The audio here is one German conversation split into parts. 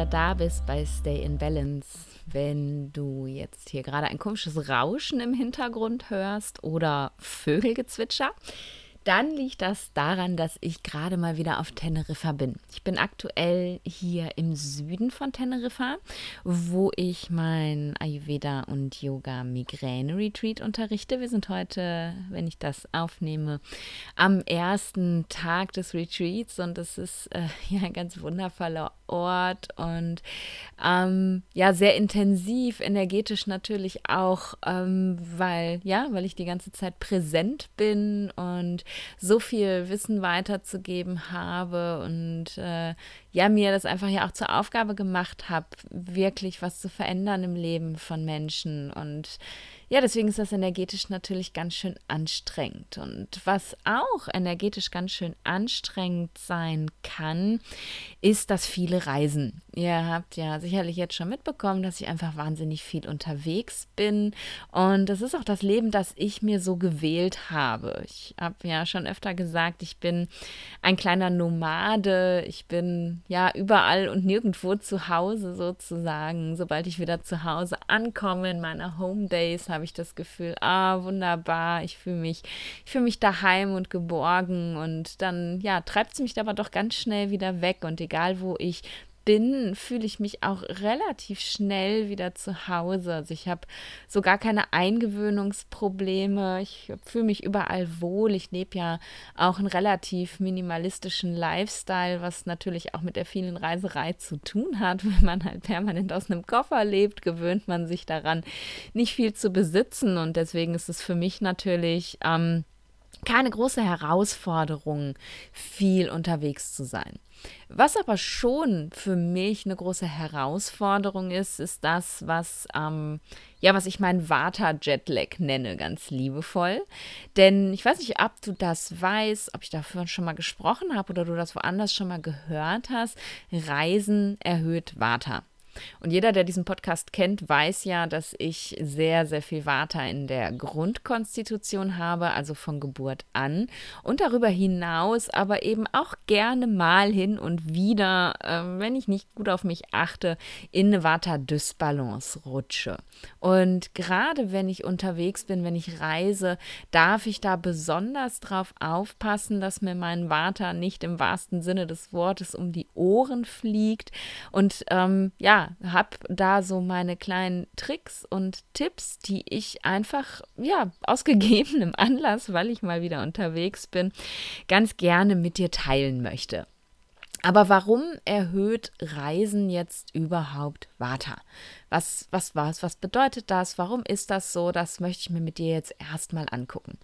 Wieder da bist bei Stay in Balance. Wenn du jetzt hier gerade ein komisches Rauschen im Hintergrund hörst oder Vögelgezwitscher, dann liegt das daran, dass ich gerade mal wieder auf Teneriffa bin. Ich bin aktuell hier im Süden von Teneriffa, wo ich mein Ayurveda und Yoga Migräne Retreat unterrichte. Wir sind heute, wenn ich das aufnehme, am ersten Tag des Retreats und es ist äh, ja ein ganz wundervoller Ort und ähm, ja, sehr intensiv, energetisch natürlich auch, ähm, weil, ja, weil ich die ganze Zeit präsent bin und so viel Wissen weiterzugeben habe und äh, ja, mir das einfach ja auch zur Aufgabe gemacht habe, wirklich was zu verändern im Leben von Menschen und ja, deswegen ist das energetisch natürlich ganz schön anstrengend. Und was auch energetisch ganz schön anstrengend sein kann, ist das viele Reisen. Ihr habt ja sicherlich jetzt schon mitbekommen, dass ich einfach wahnsinnig viel unterwegs bin. Und das ist auch das Leben, das ich mir so gewählt habe. Ich habe ja schon öfter gesagt, ich bin ein kleiner Nomade. Ich bin ja überall und nirgendwo zu Hause sozusagen. Sobald ich wieder zu Hause ankomme in meiner Home Days, habe ich das Gefühl, ah, wunderbar, ich fühle mich, ich mich daheim und geborgen. Und dann, ja, treibt es mich aber doch ganz schnell wieder weg. Und egal wo ich bin, fühle ich mich auch relativ schnell wieder zu Hause. Also ich habe so gar keine Eingewöhnungsprobleme. Ich fühle mich überall wohl. Ich lebe ja auch einen relativ minimalistischen Lifestyle, was natürlich auch mit der vielen Reiserei zu tun hat. Wenn man halt permanent aus einem Koffer lebt, gewöhnt man sich daran, nicht viel zu besitzen. Und deswegen ist es für mich natürlich ähm, keine große Herausforderung, viel unterwegs zu sein. Was aber schon für mich eine große Herausforderung ist, ist das, was, ähm, ja, was ich meinen Vata-Jetlag nenne, ganz liebevoll. Denn ich weiß nicht, ob du das weißt, ob ich dafür schon mal gesprochen habe oder du das woanders schon mal gehört hast. Reisen erhöht Vata. Und jeder, der diesen Podcast kennt, weiß ja, dass ich sehr, sehr viel Vata in der Grundkonstitution habe, also von Geburt an. Und darüber hinaus aber eben auch gerne mal hin und wieder, äh, wenn ich nicht gut auf mich achte, in eine Vata-Dysbalance rutsche. Und gerade wenn ich unterwegs bin, wenn ich reise, darf ich da besonders drauf aufpassen, dass mir mein Vata nicht im wahrsten Sinne des Wortes um die Ohren fliegt. Und ähm, ja, habe da so meine kleinen Tricks und Tipps, die ich einfach, ja, aus gegebenem Anlass, weil ich mal wieder unterwegs bin, ganz gerne mit dir teilen möchte. Aber warum erhöht Reisen jetzt überhaupt Vata? Was, was was? Was bedeutet das? Warum ist das so? Das möchte ich mir mit dir jetzt erstmal angucken.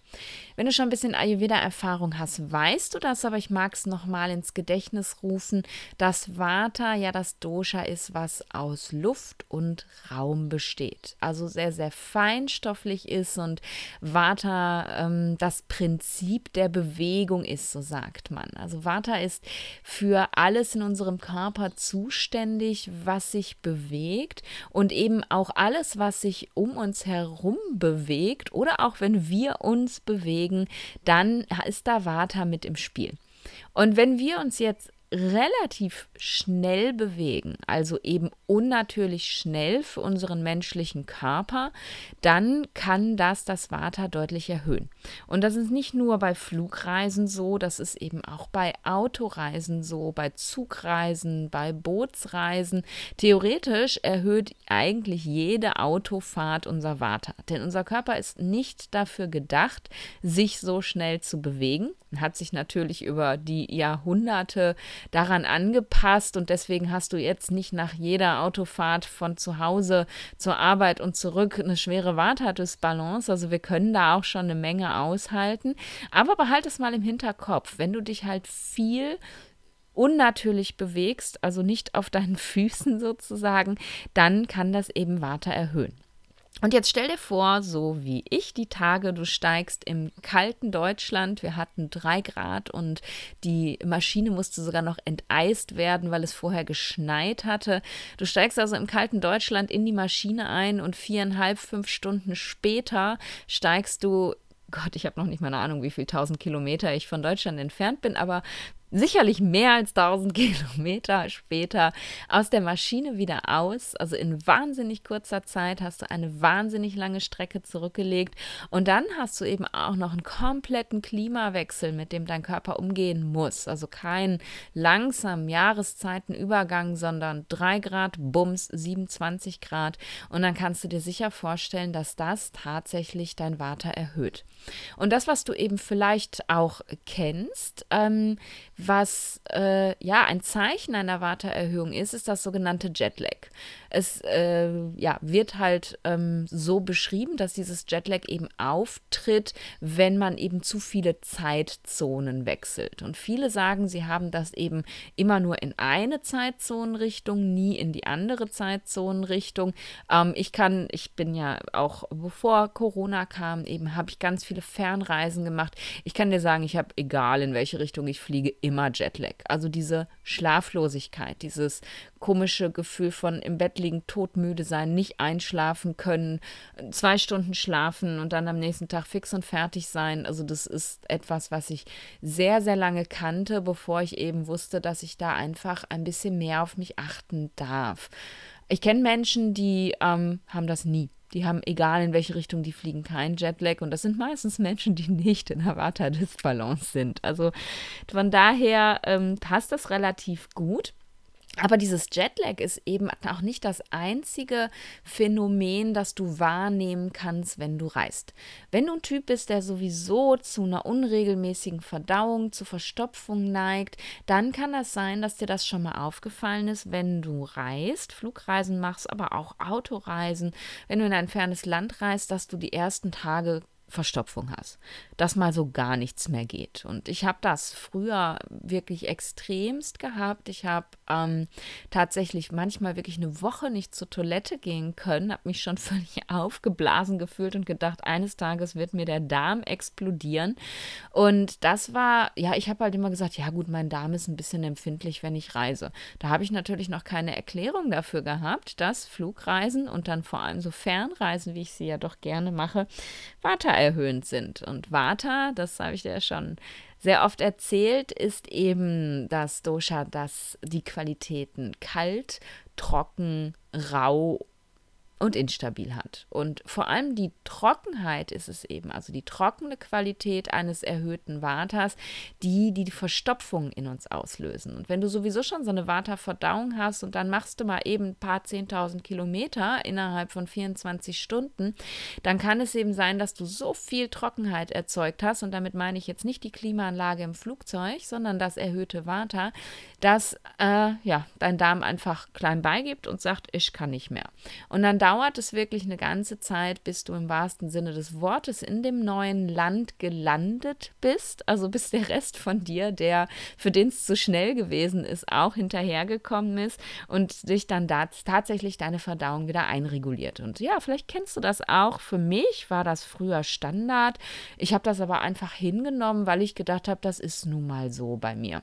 Wenn du schon ein bisschen Ayurveda-Erfahrung hast, weißt du das, aber ich mag es nochmal ins Gedächtnis rufen, dass Vata ja das Dosha ist, was aus Luft und Raum besteht. Also sehr, sehr feinstofflich ist und Vata ähm, das Prinzip der Bewegung ist, so sagt man. Also Vata ist für alles in unserem Körper zuständig, was sich bewegt eben auch alles, was sich um uns herum bewegt oder auch wenn wir uns bewegen, dann ist da Vata mit im Spiel. Und wenn wir uns jetzt relativ schnell bewegen, also eben unnatürlich schnell für unseren menschlichen Körper, dann kann das das Vata deutlich erhöhen. Und das ist nicht nur bei Flugreisen so, das ist eben auch bei Autoreisen so, bei Zugreisen, bei Bootsreisen. Theoretisch erhöht eigentlich jede Autofahrt unser Vata, denn unser Körper ist nicht dafür gedacht, sich so schnell zu bewegen, hat sich natürlich über die Jahrhunderte daran angepasst und deswegen hast du jetzt nicht nach jeder Autofahrt von zu Hause zur Arbeit und zurück eine schwere Vata-Dysbalance. Also wir können da auch schon eine Menge aushalten. Aber behalte es mal im Hinterkopf, wenn du dich halt viel unnatürlich bewegst, also nicht auf deinen Füßen sozusagen, dann kann das eben Vata erhöhen. Und jetzt stell dir vor, so wie ich die Tage, du steigst im kalten Deutschland, wir hatten drei Grad und die Maschine musste sogar noch enteist werden, weil es vorher geschneit hatte. Du steigst also im kalten Deutschland in die Maschine ein und viereinhalb, fünf Stunden später steigst du Gott, ich habe noch nicht mal eine Ahnung, wie viel tausend Kilometer ich von Deutschland entfernt bin, aber sicherlich mehr als 1000 Kilometer später aus der Maschine wieder aus. Also in wahnsinnig kurzer Zeit hast du eine wahnsinnig lange Strecke zurückgelegt und dann hast du eben auch noch einen kompletten Klimawechsel, mit dem dein Körper umgehen muss. Also kein langsamen Jahreszeitenübergang, sondern 3 Grad, Bums, 27 Grad. Und dann kannst du dir sicher vorstellen, dass das tatsächlich dein Water erhöht. Und das, was du eben vielleicht auch kennst, ähm, was äh, ja ein Zeichen einer Warteerhöhung ist, ist das sogenannte Jetlag. Es äh, ja, wird halt ähm, so beschrieben, dass dieses Jetlag eben auftritt, wenn man eben zu viele Zeitzonen wechselt. Und viele sagen, sie haben das eben immer nur in eine Zeitzonenrichtung, nie in die andere Zeitzonenrichtung. Ähm, ich kann, ich bin ja auch bevor Corona kam, eben habe ich ganz viele Fernreisen gemacht. Ich kann dir sagen, ich habe, egal in welche Richtung ich fliege, immer Jetlag. Also diese Schlaflosigkeit, dieses komische Gefühl von im Bett liegen, todmüde sein, nicht einschlafen können, zwei Stunden schlafen und dann am nächsten Tag fix und fertig sein. Also das ist etwas, was ich sehr, sehr lange kannte, bevor ich eben wusste, dass ich da einfach ein bisschen mehr auf mich achten darf. Ich kenne Menschen, die ähm, haben das nie. Die haben, egal in welche Richtung die fliegen, keinen Jetlag. Und das sind meistens Menschen, die nicht in der Vata-Disbalance sind. Also von daher ähm, passt das relativ gut. Aber dieses Jetlag ist eben auch nicht das einzige Phänomen, das du wahrnehmen kannst, wenn du reist. Wenn du ein Typ bist, der sowieso zu einer unregelmäßigen Verdauung, zu Verstopfung neigt, dann kann das sein, dass dir das schon mal aufgefallen ist, wenn du reist, Flugreisen machst, aber auch Autoreisen, wenn du in ein fernes Land reist, dass du die ersten Tage Verstopfung hast, dass mal so gar nichts mehr geht. Und ich habe das früher wirklich extremst gehabt. Ich habe ähm, tatsächlich manchmal wirklich eine Woche nicht zur Toilette gehen können, habe mich schon völlig aufgeblasen gefühlt und gedacht, eines Tages wird mir der Darm explodieren. Und das war, ja, ich habe halt immer gesagt, ja gut, mein Darm ist ein bisschen empfindlich, wenn ich reise. Da habe ich natürlich noch keine Erklärung dafür gehabt, dass Flugreisen und dann vor allem so Fernreisen, wie ich sie ja doch gerne mache, weiter erhöhend sind. Und Vata, das habe ich dir ja schon sehr oft erzählt, ist eben das Dosha, das die Qualitäten kalt, trocken, rau und instabil hat. Und vor allem die Trockenheit ist es eben, also die trockene Qualität eines erhöhten Vaters, die, die Verstopfung in uns auslösen. Und wenn du sowieso schon so eine Vata-Verdauung hast und dann machst du mal eben ein paar 10.000 Kilometer innerhalb von 24 Stunden, dann kann es eben sein, dass du so viel Trockenheit erzeugt hast, und damit meine ich jetzt nicht die Klimaanlage im Flugzeug, sondern das erhöhte Vata, dass äh, ja, dein Darm einfach klein beigibt und sagt, ich kann nicht mehr. Und dann dauert es wirklich eine ganze Zeit, bis du im wahrsten Sinne des Wortes in dem neuen Land gelandet bist. Also bis der Rest von dir, der für den es zu schnell gewesen ist, auch hinterhergekommen ist und dich dann da tatsächlich deine Verdauung wieder einreguliert. Und ja, vielleicht kennst du das auch. Für mich war das früher Standard. Ich habe das aber einfach hingenommen, weil ich gedacht habe, das ist nun mal so bei mir.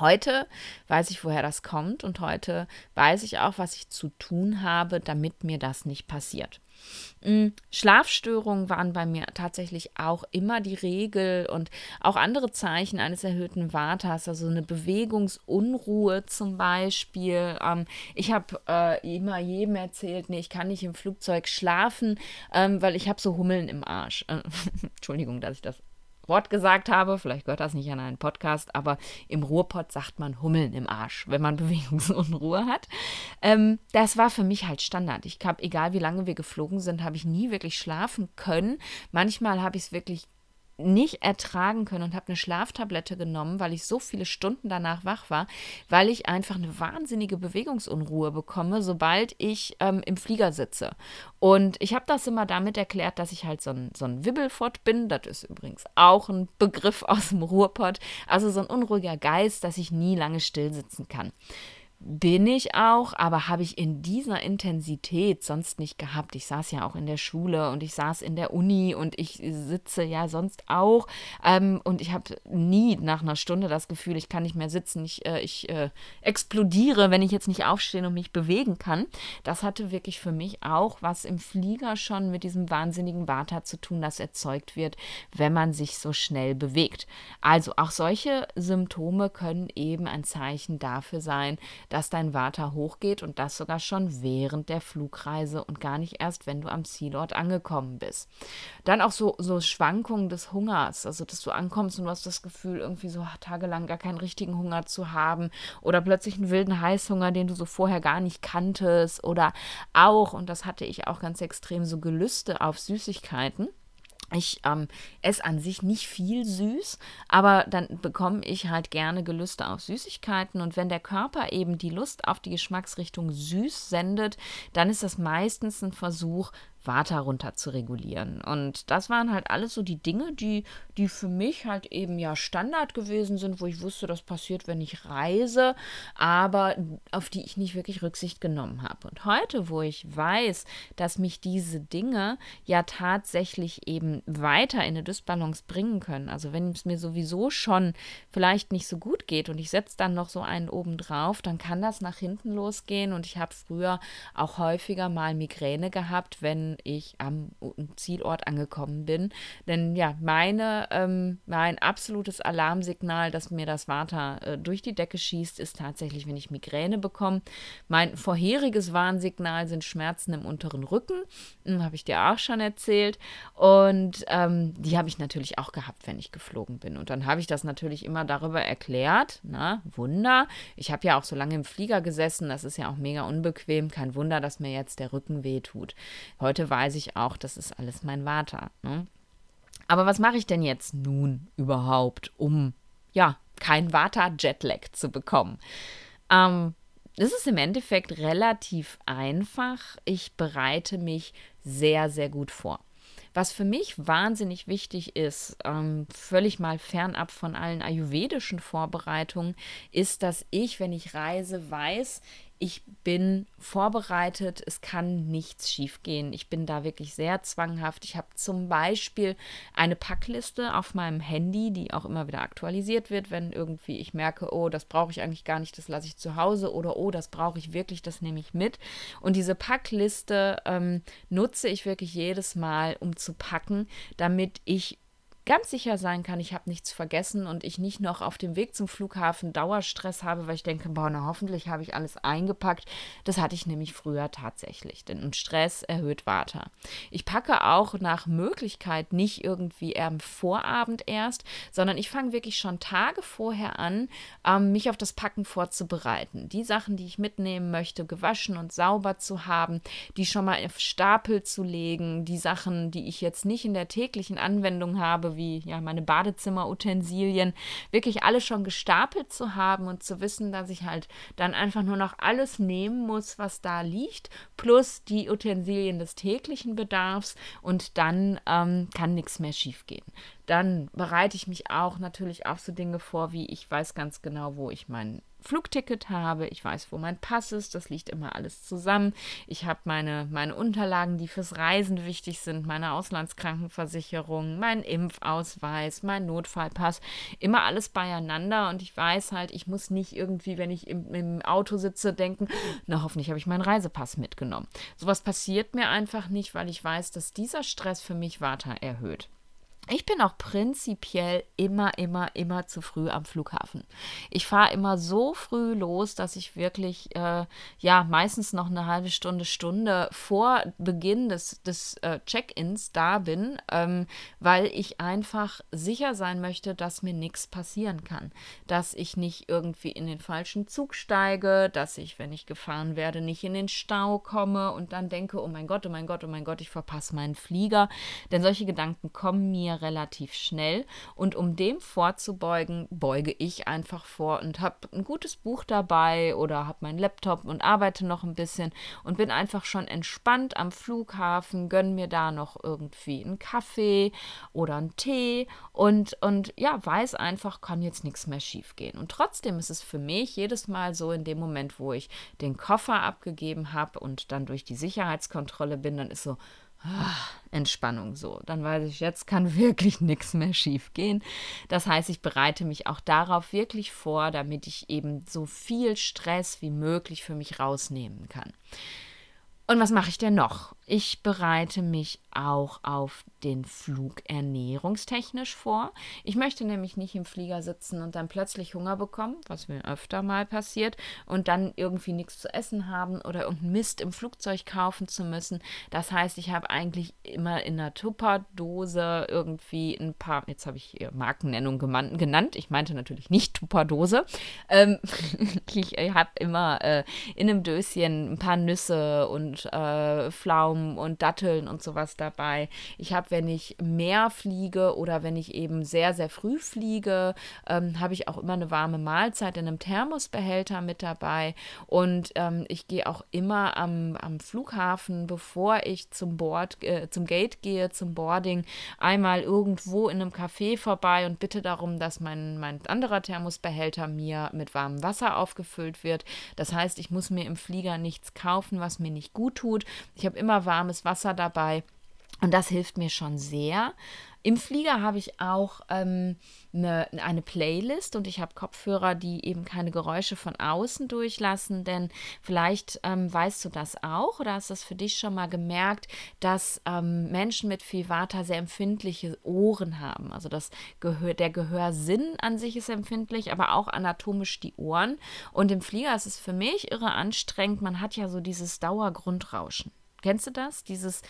Heute weiß ich, woher das kommt und heute weiß ich auch, was ich zu tun habe, damit mir das nicht passiert. Mm, Schlafstörungen waren bei mir tatsächlich auch immer die Regel und auch andere Zeichen eines erhöhten Vatas, also eine Bewegungsunruhe zum Beispiel. Ähm, ich habe äh, immer jedem erzählt, nee, ich kann nicht im Flugzeug schlafen, ähm, weil ich habe so Hummeln im Arsch. Äh, Entschuldigung, dass ich das Wort gesagt habe. Vielleicht gehört das nicht an einen Podcast, aber im Ruhrpott sagt man Hummeln im Arsch, wenn man Bewegungsunruhe hat. Ähm, das war für mich halt Standard. Ich habe, egal wie lange wir geflogen sind, habe ich nie wirklich schlafen können. Manchmal habe ich es wirklich nicht ertragen können und habe eine Schlaftablette genommen, weil ich so viele Stunden danach wach war, weil ich einfach eine wahnsinnige Bewegungsunruhe bekomme, sobald ich ähm, im Flieger sitze. Und ich habe das immer damit erklärt, dass ich halt so ein, so ein Wibbelfott bin. Das ist übrigens auch ein Begriff aus dem Ruhrpott. Also so ein unruhiger Geist, dass ich nie lange still sitzen kann. Bin ich auch, aber habe ich in dieser Intensität sonst nicht gehabt. Ich saß ja auch in der Schule und ich saß in der Uni und ich sitze ja sonst auch. Ähm, und ich habe nie nach einer Stunde das Gefühl, ich kann nicht mehr sitzen, ich, äh, ich äh, explodiere, wenn ich jetzt nicht aufstehen und mich bewegen kann. Das hatte wirklich für mich auch was im Flieger schon mit diesem wahnsinnigen Vata zu tun, das erzeugt wird, wenn man sich so schnell bewegt. Also auch solche Symptome können eben ein Zeichen dafür sein, dass dein Vata hochgeht und das sogar schon während der Flugreise und gar nicht erst, wenn du am Zielort angekommen bist. Dann auch so, so Schwankungen des Hungers, also dass du ankommst und du hast das Gefühl, irgendwie so tagelang gar keinen richtigen Hunger zu haben oder plötzlich einen wilden Heißhunger, den du so vorher gar nicht kanntest oder auch, und das hatte ich auch ganz extrem, so Gelüste auf Süßigkeiten. Ich ähm, esse an sich nicht viel süß, aber dann bekomme ich halt gerne Gelüste auf Süßigkeiten. Und wenn der Körper eben die Lust auf die Geschmacksrichtung süß sendet, dann ist das meistens ein Versuch, Vata runter zu regulieren. Und das waren halt alles so die Dinge, die, die für mich halt eben ja Standard gewesen sind, wo ich wusste, das passiert, wenn ich reise, aber auf die ich nicht wirklich Rücksicht genommen habe. Und heute, wo ich weiß, dass mich diese Dinge ja tatsächlich eben weiter in eine Dysbalance bringen können, also wenn es mir sowieso schon vielleicht nicht so gut geht und ich setze dann noch so einen oben drauf, dann kann das nach hinten losgehen. Und ich habe früher auch häufiger mal Migräne gehabt, wenn ich am Zielort angekommen bin. Denn ja, meine, ähm, mein absolutes Alarmsignal, dass mir das Vata äh, durch die Decke schießt, ist tatsächlich, wenn ich Migräne bekomme. Mein vorheriges Warnsignal sind Schmerzen im unteren Rücken. Hm, habe ich dir auch schon erzählt. Und ähm, die habe ich natürlich auch gehabt, wenn ich geflogen bin. Und dann habe ich das natürlich immer darüber erklärt. Na, Wunder. Ich habe ja auch so lange im Flieger gesessen. Das ist ja auch mega unbequem. Kein Wunder, dass mir jetzt der Rücken wehtut. Heute weiß ich auch, das ist alles mein Vater. Ne? Aber was mache ich denn jetzt nun überhaupt, um ja kein Vata-Jetlag zu bekommen? Ähm, es ist im Endeffekt relativ einfach. Ich bereite mich sehr, sehr gut vor. Was für mich wahnsinnig wichtig ist, ähm, völlig mal fernab von allen ayurvedischen Vorbereitungen, ist, dass ich, wenn ich reise, weiß, ich bin vorbereitet, es kann nichts schiefgehen. Ich bin da wirklich sehr zwanghaft. Ich habe zum Beispiel eine Packliste auf meinem Handy, die auch immer wieder aktualisiert wird, wenn irgendwie ich merke, oh, das brauche ich eigentlich gar nicht, das lasse ich zu Hause oder oh, das brauche ich wirklich, das nehme ich mit. Und diese Packliste ähm, nutze ich wirklich jedes Mal, um zu packen, damit ich ganz sicher sein kann, ich habe nichts vergessen und ich nicht noch auf dem Weg zum Flughafen Dauerstress habe, weil ich denke, boah, na hoffentlich habe ich alles eingepackt. Das hatte ich nämlich früher tatsächlich, denn Stress erhöht Water. Ich packe auch nach Möglichkeit nicht irgendwie am Vorabend erst, sondern ich fange wirklich schon Tage vorher an, ähm, mich auf das Packen vorzubereiten. Die Sachen, die ich mitnehmen möchte, gewaschen und sauber zu haben, die schon mal auf Stapel zu legen, die Sachen, die ich jetzt nicht in der täglichen Anwendung habe, wie ja meine Badezimmerutensilien, wirklich alles schon gestapelt zu haben und zu wissen, dass ich halt dann einfach nur noch alles nehmen muss, was da liegt, plus die Utensilien des täglichen Bedarfs und dann ähm, kann nichts mehr schiefgehen. Dann bereite ich mich auch natürlich auf so Dinge vor, wie ich weiß ganz genau, wo ich meinen Flugticket habe, ich weiß, wo mein Pass ist, das liegt immer alles zusammen. Ich habe meine, meine Unterlagen, die fürs Reisen wichtig sind, meine Auslandskrankenversicherung, mein Impfausweis, mein Notfallpass, immer alles beieinander und ich weiß halt, ich muss nicht irgendwie, wenn ich im, im Auto sitze, denken, na hoffentlich habe ich meinen Reisepass mitgenommen. Sowas passiert mir einfach nicht, weil ich weiß, dass dieser Stress für mich weiter erhöht. Ich bin auch prinzipiell immer, immer, immer zu früh am Flughafen. Ich fahre immer so früh los, dass ich wirklich, äh, ja, meistens noch eine halbe Stunde, Stunde vor Beginn des, des äh, Check-ins da bin, ähm, weil ich einfach sicher sein möchte, dass mir nichts passieren kann. Dass ich nicht irgendwie in den falschen Zug steige, dass ich, wenn ich gefahren werde, nicht in den Stau komme und dann denke, oh mein Gott, oh mein Gott, oh mein Gott, ich verpasse meinen Flieger. Denn solche Gedanken kommen mir relativ schnell. Und um dem vorzubeugen, beuge ich einfach vor und habe ein gutes Buch dabei oder habe meinen Laptop und arbeite noch ein bisschen und bin einfach schon entspannt am Flughafen, gönne mir da noch irgendwie einen Kaffee oder einen Tee und, und ja, weiß einfach, kann jetzt nichts mehr schief gehen. Und trotzdem ist es für mich jedes Mal so in dem Moment, wo ich den Koffer abgegeben habe und dann durch die Sicherheitskontrolle bin, dann ist so, Entspannung so. Dann weiß ich, jetzt kann wirklich nichts mehr schief gehen. Das heißt, ich bereite mich auch darauf wirklich vor, damit ich eben so viel Stress wie möglich für mich rausnehmen kann. Und was mache ich denn noch? Ich bereite mich auch auf den Flug ernährungstechnisch vor. Ich möchte nämlich nicht im Flieger sitzen und dann plötzlich Hunger bekommen, was mir öfter mal passiert, und dann irgendwie nichts zu essen haben oder irgendeinen Mist im Flugzeug kaufen zu müssen. Das heißt, ich habe eigentlich immer in einer Tupperdose irgendwie ein paar, jetzt habe ich Markennennung genannt, ich meinte natürlich nicht Tupperdose. Ähm, ich habe immer äh, in einem Döschen ein paar Nüsse und äh, Pflaumen Pflaumen und Datteln und sowas dabei. Ich habe, wenn ich mehr fliege oder wenn ich eben sehr, sehr früh fliege, ähm, habe ich auch immer eine warme Mahlzeit in einem Thermosbehälter mit dabei. Und ähm, ich gehe auch immer am, am Flughafen, bevor ich zum Board, äh, zum Gate gehe, zum Boarding, einmal irgendwo in einem Café vorbei und bitte darum, dass mein, mein anderer Thermosbehälter mir mit warmem Wasser aufgefüllt wird. Das heißt, ich muss mir im Flieger nichts kaufen, was mir nicht gut tut. Ich habe immer warmes Wasser dabei. Und das hilft mir schon sehr. Im Flieger habe ich auch ähm, eine, eine Playlist und ich habe Kopfhörer, die eben keine Geräusche von außen durchlassen, denn vielleicht ähm, weißt du das auch oder hast das für dich schon mal gemerkt, dass ähm, Menschen mit viel Vata sehr empfindliche Ohren haben. Also das Gehör, der Gehörsinn an sich ist empfindlich, aber auch anatomisch die Ohren. Und im Flieger ist es für mich irre anstrengend. Man hat ja so dieses Dauergrundrauschen. Kennst du das? Dieses,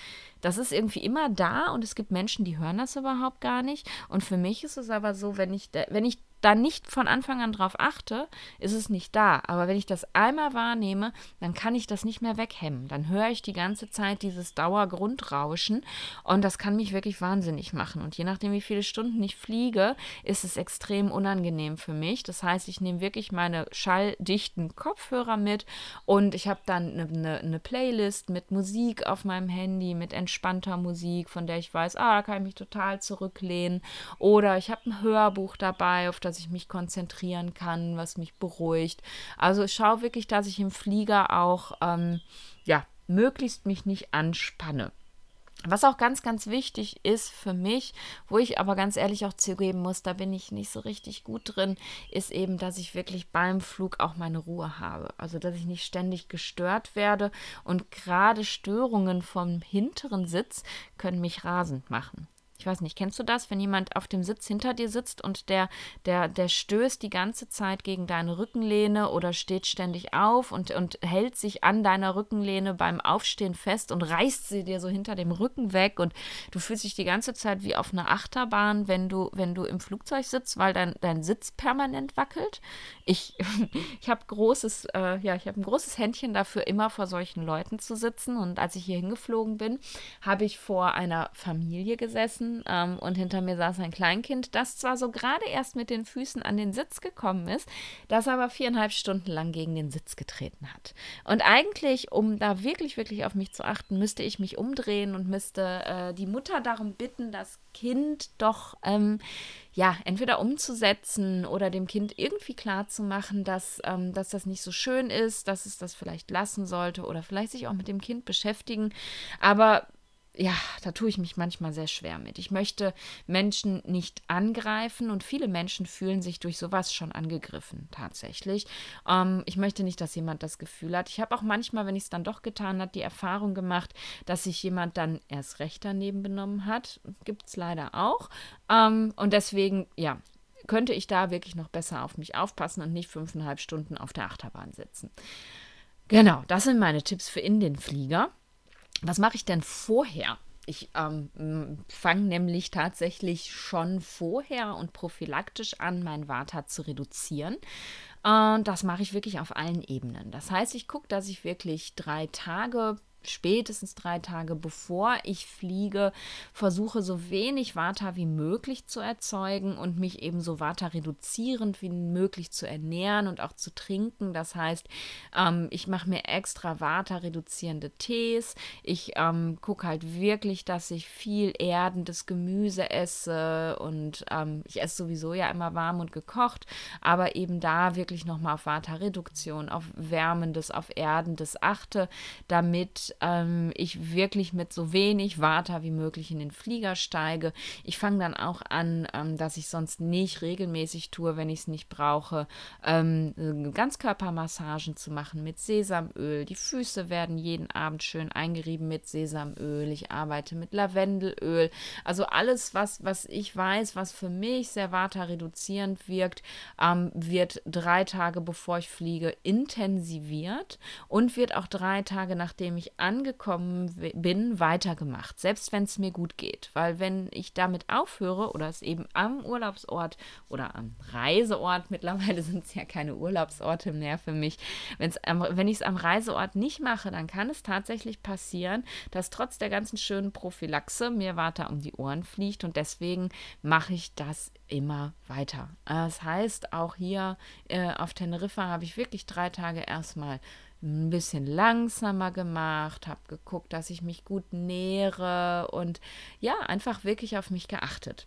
das ist irgendwie immer da und es gibt Menschen, die hören das überhaupt gar nicht. Und für mich ist es aber so, wenn ich, wenn ich da nicht von Anfang an drauf achte, ist es nicht da. Aber wenn ich das einmal wahrnehme, dann kann ich das nicht mehr weghemmen. Dann höre ich die ganze Zeit dieses Dauergrundrauschen und das kann mich wirklich wahnsinnig machen. Und je nachdem, wie viele Stunden ich fliege, ist es extrem unangenehm für mich. Das heißt, ich nehme wirklich meine schalldichten Kopfhörer mit und ich habe dann eine, eine, eine Playlist mit Musik auf meinem Handy, mit entspannter Musik, von der ich weiß, ah, da kann ich mich total zurücklehnen. Oder ich habe ein Hörbuch dabei, auf das dass ich mich konzentrieren kann, was mich beruhigt. Also ich schaue wirklich, dass ich im Flieger auch, ähm, ja, möglichst mich nicht anspanne. Was auch ganz, ganz wichtig ist für mich, wo ich aber ganz ehrlich auch zugeben muss, da bin ich nicht so richtig gut drin, ist eben, dass ich wirklich beim Flug auch meine Ruhe habe. Also, dass ich nicht ständig gestört werde und gerade Störungen vom hinteren Sitz können mich rasend machen ich weiß nicht, kennst du das, wenn jemand auf dem Sitz hinter dir sitzt und der, der, der stößt die ganze Zeit gegen deine Rückenlehne oder steht ständig auf und, und hält sich an deiner Rückenlehne beim Aufstehen fest und reißt sie dir so hinter dem Rücken weg und du fühlst dich die ganze Zeit wie auf einer Achterbahn, wenn du, wenn du im Flugzeug sitzt, weil dein, dein Sitz permanent wackelt. Ich, ich habe großes, äh, ja, ich habe ein großes Händchen dafür, immer vor solchen Leuten zu sitzen. Und als ich hier hingeflogen bin, habe ich vor einer Familie gesessen ähm, und hinter mir saß ein Kleinkind, das zwar so gerade erst mit den Füßen an den Sitz gekommen ist, das aber viereinhalb Stunden lang gegen den Sitz getreten hat. Und eigentlich, um da wirklich, wirklich auf mich zu achten, müsste ich mich umdrehen und müsste äh, die Mutter darum bitten, das Kind doch ähm, ja, entweder umzusetzen oder dem Kind irgendwie klarzumachen, dass, ähm, dass das nicht so schön ist, dass es das vielleicht lassen sollte oder vielleicht sich auch mit dem Kind beschäftigen. Aber ja, da tue ich mich manchmal sehr schwer mit. Ich möchte Menschen nicht angreifen und viele Menschen fühlen sich durch sowas schon angegriffen, tatsächlich. Ähm, ich möchte nicht, dass jemand das Gefühl hat. Ich habe auch manchmal, wenn ich es dann doch getan habe, die Erfahrung gemacht, dass sich jemand dann erst recht daneben benommen hat. Gibt es leider auch. Ähm, und deswegen, ja, könnte ich da wirklich noch besser auf mich aufpassen und nicht fünfeinhalb Stunden auf der Achterbahn sitzen. Genau, das sind meine Tipps für in den Flieger. Was mache ich denn vorher? Ich ähm, fange nämlich tatsächlich schon vorher und prophylaktisch an, mein Vata zu reduzieren. Und das mache ich wirklich auf allen Ebenen. Das heißt, ich gucke, dass ich wirklich drei Tage spätestens drei Tage bevor ich fliege, versuche so wenig Vata wie möglich zu erzeugen und mich eben so Vata reduzierend wie möglich zu ernähren und auch zu trinken. Das heißt, ähm, ich mache mir extra Vata reduzierende Tees. Ich ähm, gucke halt wirklich, dass ich viel erdendes Gemüse esse und ähm, ich esse sowieso ja immer warm und gekocht, aber eben da wirklich nochmal auf Vata Reduktion, auf Wärmendes, auf Erdendes achte, damit ähm, ich wirklich mit so wenig Water wie möglich in den Flieger steige. Ich fange dann auch an, ähm, dass ich sonst nicht regelmäßig tue, wenn ich es nicht brauche, ähm, Ganzkörpermassagen zu machen mit Sesamöl. Die Füße werden jeden Abend schön eingerieben mit Sesamöl. Ich arbeite mit Lavendelöl. Also alles, was, was ich weiß, was für mich sehr Vata-reduzierend wirkt, ähm, wird drei Tage bevor ich fliege intensiviert und wird auch drei Tage nachdem ich angekommen bin, weitergemacht, selbst wenn es mir gut geht. Weil wenn ich damit aufhöre oder es eben am Urlaubsort oder am Reiseort, mittlerweile sind es ja keine Urlaubsorte mehr für mich, wenn's am, wenn ich es am Reiseort nicht mache, dann kann es tatsächlich passieren, dass trotz der ganzen schönen Prophylaxe mir weiter um die Ohren fliegt und deswegen mache ich das immer weiter. Das heißt, auch hier äh, auf Teneriffa habe ich wirklich drei Tage erstmal ein bisschen langsamer gemacht, habe geguckt, dass ich mich gut nähere und ja, einfach wirklich auf mich geachtet.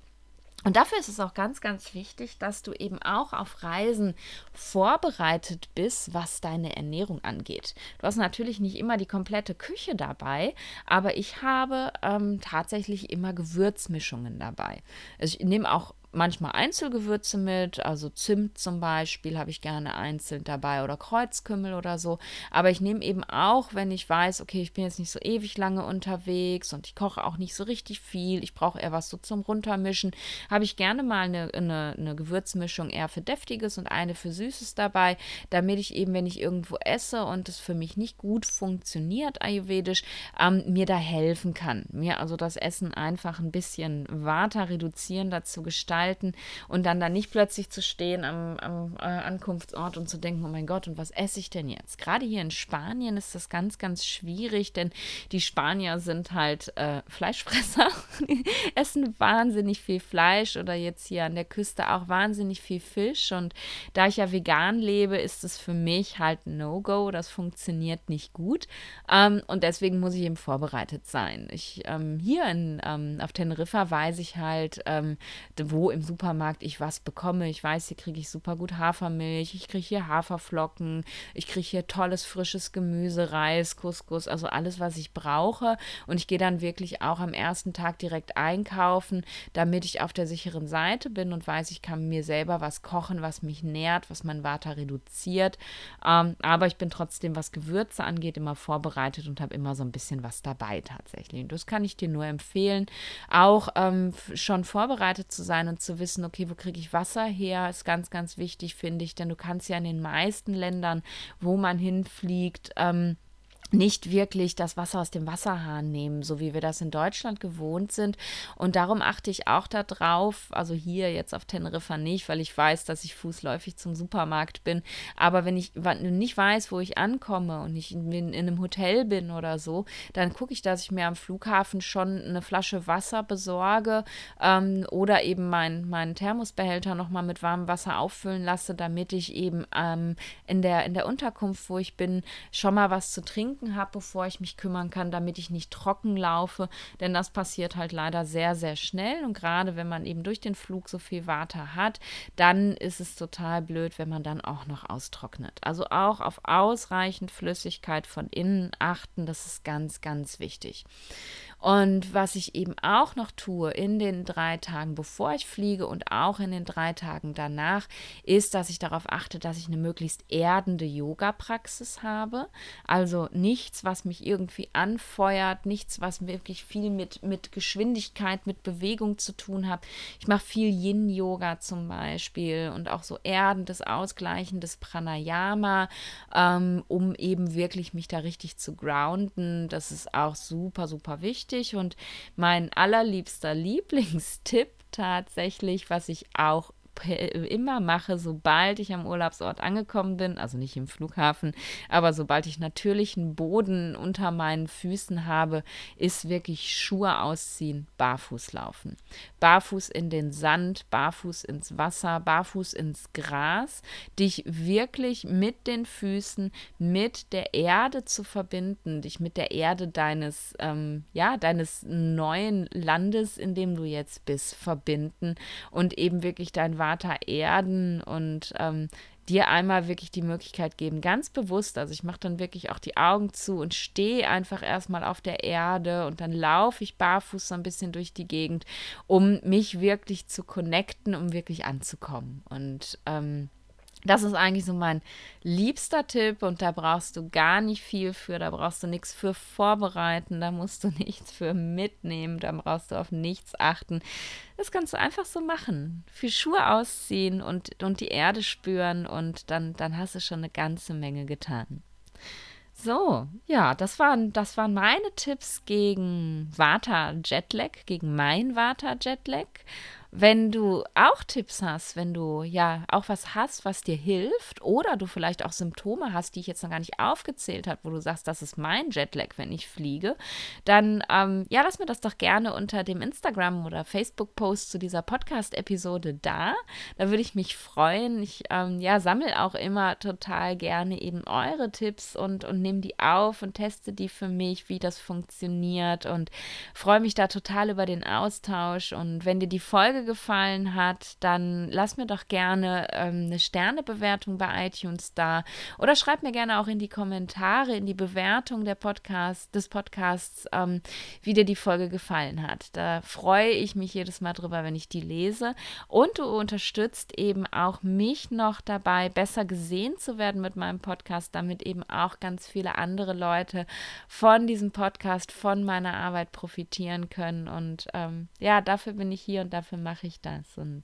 Und dafür ist es auch ganz, ganz wichtig, dass du eben auch auf Reisen vorbereitet bist, was deine Ernährung angeht. Du hast natürlich nicht immer die komplette Küche dabei, aber ich habe ähm, tatsächlich immer Gewürzmischungen dabei. Also ich nehme auch manchmal Einzelgewürze mit, also Zimt zum Beispiel habe ich gerne einzeln dabei oder Kreuzkümmel oder so. Aber ich nehme eben auch, wenn ich weiß, okay, ich bin jetzt nicht so ewig lange unterwegs und ich koche auch nicht so richtig viel, ich brauche eher was so zum Runtermischen, habe ich gerne mal eine, eine, eine Gewürzmischung eher für Deftiges und eine für Süßes dabei, damit ich eben, wenn ich irgendwo esse und es für mich nicht gut funktioniert, ayurvedisch, ähm, mir da helfen kann. Mir also das Essen einfach ein bisschen Vata reduzierender zu gestalten halten und dann da nicht plötzlich zu stehen am, am äh, Ankunftsort und zu denken, oh mein Gott, und was esse ich denn jetzt? Gerade hier in Spanien ist das ganz, ganz schwierig, denn die Spanier sind halt äh, Fleischfresser, essen wahnsinnig viel Fleisch oder jetzt hier an der Küste auch wahnsinnig viel Fisch und da ich ja vegan lebe, ist es für mich halt No-Go, das funktioniert nicht gut ähm, und deswegen muss ich eben vorbereitet sein. Ich ähm, hier in, ähm, auf Teneriffa weiß ich halt, ähm, im Supermarkt ich was bekomme. Ich weiß, hier kriege ich super gut Hafermilch, ich kriege hier Haferflocken, ich kriege hier tolles frisches Gemüse, Reis, Couscous, also alles, was ich brauche. Und ich gehe dann wirklich auch am ersten Tag direkt einkaufen, damit ich auf der sicheren Seite bin und weiß, ich kann mir selber was kochen, was mich nährt, was mein Vata reduziert. Ähm, aber ich bin trotzdem, was Gewürze angeht, immer vorbereitet und habe immer so ein bisschen was dabei tatsächlich. Und das kann ich dir nur empfehlen, auch ähm, schon vorbereitet zu sein und zu wissen, okay, wo kriege ich Wasser her, ist ganz, ganz wichtig, finde ich, denn du kannst ja in den meisten Ländern, wo man hinfliegt, ähm, nicht wirklich das Wasser aus dem Wasserhahn nehmen, so wie wir das in Deutschland gewohnt sind. Und darum achte ich auch darauf, also hier jetzt auf Teneriffa nicht, weil ich weiß, dass ich fußläufig zum Supermarkt bin. Aber wenn ich nicht weiß, wo ich ankomme und ich in, in einem Hotel bin oder so, dann gucke ich, dass ich mir am Flughafen schon eine Flasche Wasser besorge ähm, oder eben meinen mein Thermosbehälter nochmal mit warmem Wasser auffüllen lasse, damit ich eben ähm, in, der, in der Unterkunft, wo ich bin, schon mal was zu trinken trinken habe, bevor ich mich kümmern kann, damit ich nicht trocken laufe. Denn das passiert halt leider sehr, sehr schnell. Und gerade wenn man eben durch den Flug so viel Water hat, dann ist es total blöd, wenn man dann auch noch austrocknet. Also auch auf ausreichend Flüssigkeit von innen achten, das ist ganz, ganz wichtig. Und was ich eben auch noch tue in den drei Tagen, bevor ich fliege und auch in den drei Tagen danach, ist, dass ich darauf achte, dass ich eine möglichst erdende Yoga-Praxis habe. Also nichts, was mich irgendwie anfeuert, nichts, was wirklich viel mit, mit Geschwindigkeit, mit Bewegung zu tun hat. Ich mache viel Yin-Yoga zum Beispiel und auch so erdendes, ausgleichendes Pranayama, ähm, um eben wirklich mich da richtig zu grounden. Das ist auch super, super wichtig wichtig und mein allerliebster Lieblingstipp tatsächlich, was ich auch immer mache, sobald ich am Urlaubsort angekommen bin, also nicht im Flughafen, aber sobald ich natürlichen Boden unter meinen Füßen habe, ist wirklich Schuhe ausziehen, barfuß laufen. Barfuß in den Sand, barfuß ins Wasser, barfuß ins Gras, dich wirklich mit den Füßen, mit der Erde zu verbinden, dich mit der Erde deines, ähm, ja, deines neuen Landes, in dem du jetzt bist, verbinden und eben wirklich dein Vater erden und ähm, dir einmal wirklich die Möglichkeit geben, ganz bewusst, also ich mache dann wirklich auch die Augen zu und stehe einfach erstmal auf der Erde und dann laufe ich barfuß so ein bisschen durch die Gegend, um mich wirklich zu connecten, um wirklich anzukommen. Und ähm, das ist eigentlich so mein liebster Tipp und da brauchst du gar nicht viel für, da brauchst du nichts für vorbereiten, da musst du nichts für mitnehmen, da brauchst du auf nichts achten. Das kannst du einfach so machen. Für Schuhe ausziehen und, und die Erde spüren und dann, dann hast du schon eine ganze Menge getan. So, ja, das waren, das waren meine Tipps gegen Vata Jetlag, gegen mein Vata Jetlag. Wenn du auch Tipps hast, wenn du ja auch was hast, was dir hilft, oder du vielleicht auch Symptome hast, die ich jetzt noch gar nicht aufgezählt habe, wo du sagst, das ist mein Jetlag, wenn ich fliege, dann ähm, ja, lass mir das doch gerne unter dem Instagram- oder Facebook-Post zu dieser Podcast-Episode da. Da würde ich mich freuen. Ich ähm, ja, sammle auch immer total gerne eben eure Tipps und, und nehme die auf und teste die für mich, wie das funktioniert und freue mich da total über den Austausch. Und wenn dir die Folge Folge gefallen hat, dann lass mir doch gerne ähm, eine Sternebewertung bei iTunes da oder schreib mir gerne auch in die Kommentare, in die Bewertung der Podcast, des Podcasts, ähm, wie dir die Folge gefallen hat. Da freue ich mich jedes Mal drüber, wenn ich die lese. Und du unterstützt eben auch mich noch dabei, besser gesehen zu werden mit meinem Podcast, damit eben auch ganz viele andere Leute von diesem Podcast, von meiner Arbeit profitieren können. Und ähm, ja, dafür bin ich hier und dafür mache ich das. Und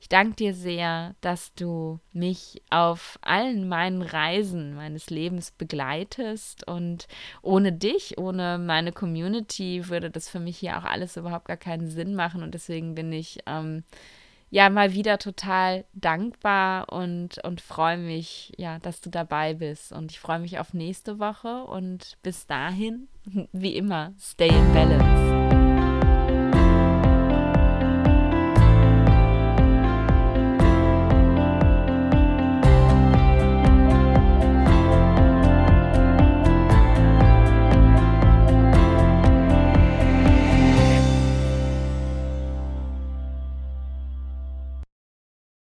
ich danke dir sehr, dass du mich auf allen meinen Reisen meines Lebens begleitest. Und ohne dich, ohne meine Community, würde das für mich hier auch alles überhaupt gar keinen Sinn machen. Und deswegen bin ich ähm, ja mal wieder total dankbar und, und freue mich, ja, dass du dabei bist. Und ich freue mich auf nächste Woche und bis dahin, wie immer, stay in balance.